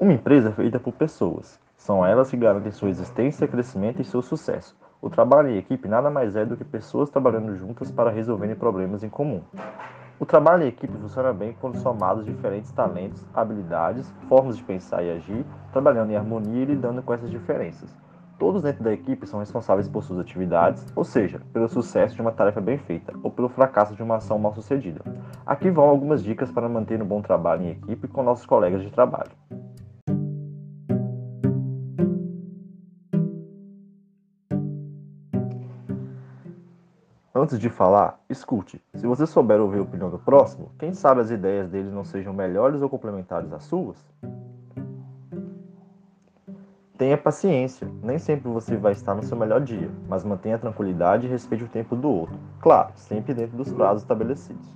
Uma empresa é feita por pessoas. São elas que garantem sua existência, crescimento e seu sucesso. O trabalho em equipe nada mais é do que pessoas trabalhando juntas para resolverem problemas em comum. O trabalho em equipe funciona bem quando somados diferentes talentos, habilidades, formas de pensar e agir, trabalhando em harmonia e lidando com essas diferenças. Todos dentro da equipe são responsáveis por suas atividades, ou seja, pelo sucesso de uma tarefa bem feita ou pelo fracasso de uma ação mal sucedida. Aqui vão algumas dicas para manter um bom trabalho em equipe com nossos colegas de trabalho. Antes de falar, escute. Se você souber ouvir a opinião do próximo, quem sabe as ideias dele não sejam melhores ou complementares às suas? Tenha paciência, nem sempre você vai estar no seu melhor dia, mas mantenha tranquilidade e respeite o tempo do outro. Claro, sempre dentro dos prazos estabelecidos.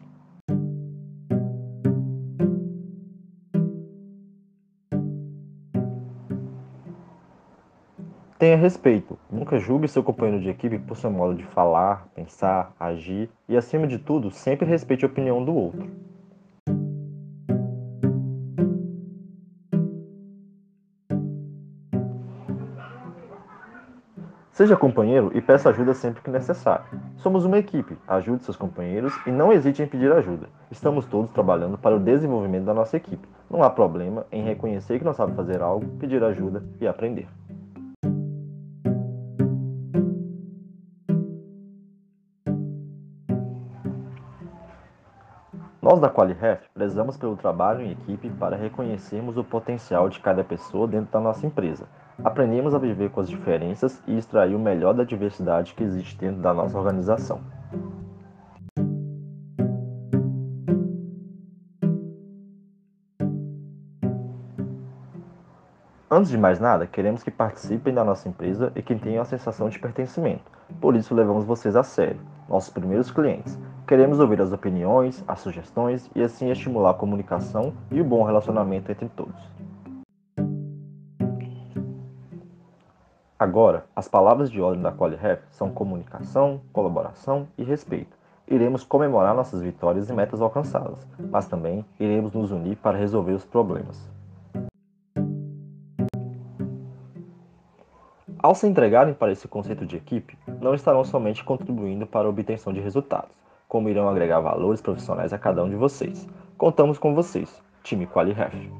Tenha respeito. Nunca julgue seu companheiro de equipe por seu modo de falar, pensar, agir e, acima de tudo, sempre respeite a opinião do outro. Seja companheiro e peça ajuda sempre que necessário. Somos uma equipe, ajude seus companheiros e não hesite em pedir ajuda. Estamos todos trabalhando para o desenvolvimento da nossa equipe. Não há problema em reconhecer que não sabe fazer algo, pedir ajuda e aprender. Nós da QualiRef prezamos pelo trabalho em equipe para reconhecermos o potencial de cada pessoa dentro da nossa empresa. Aprendemos a viver com as diferenças e extrair o melhor da diversidade que existe dentro da nossa organização. Antes de mais nada, queremos que participem da nossa empresa e que tenham a sensação de pertencimento. Por isso, levamos vocês a sério, nossos primeiros clientes. Queremos ouvir as opiniões, as sugestões e assim estimular a comunicação e o bom relacionamento entre todos. Agora, as palavras de ordem da QualiRef são comunicação, colaboração e respeito. Iremos comemorar nossas vitórias e metas alcançadas, mas também iremos nos unir para resolver os problemas. Ao se entregarem para esse conceito de equipe, não estarão somente contribuindo para a obtenção de resultados, como irão agregar valores profissionais a cada um de vocês. Contamos com vocês, time QualiRef.